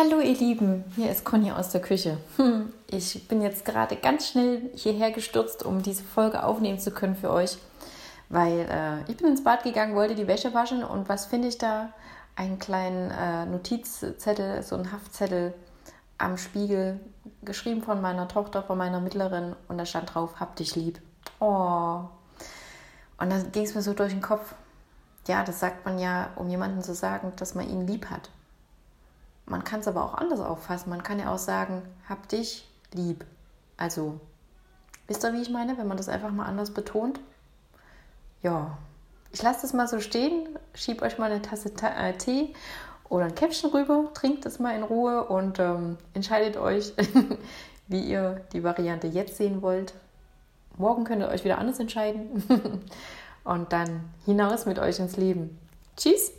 Hallo ihr Lieben, hier ist Conny aus der Küche. Hm, ich bin jetzt gerade ganz schnell hierher gestürzt, um diese Folge aufnehmen zu können für euch, weil äh, ich bin ins Bad gegangen, wollte die Wäsche waschen und was finde ich da? Einen kleinen äh, Notizzettel, so einen Haftzettel am Spiegel, geschrieben von meiner Tochter, von meiner Mittlerin und da stand drauf, hab dich lieb. Oh. Und dann ging es mir so durch den Kopf. Ja, das sagt man ja, um jemanden zu sagen, dass man ihn lieb hat. Man kann es aber auch anders auffassen. Man kann ja auch sagen, hab dich lieb. Also, wisst ihr, wie ich meine, wenn man das einfach mal anders betont? Ja, ich lasse das mal so stehen, schieb euch mal eine Tasse äh, Tee oder ein Käppchen rüber, trinkt es mal in Ruhe und ähm, entscheidet euch, wie ihr die Variante jetzt sehen wollt. Morgen könnt ihr euch wieder anders entscheiden und dann hinaus mit euch ins Leben. Tschüss!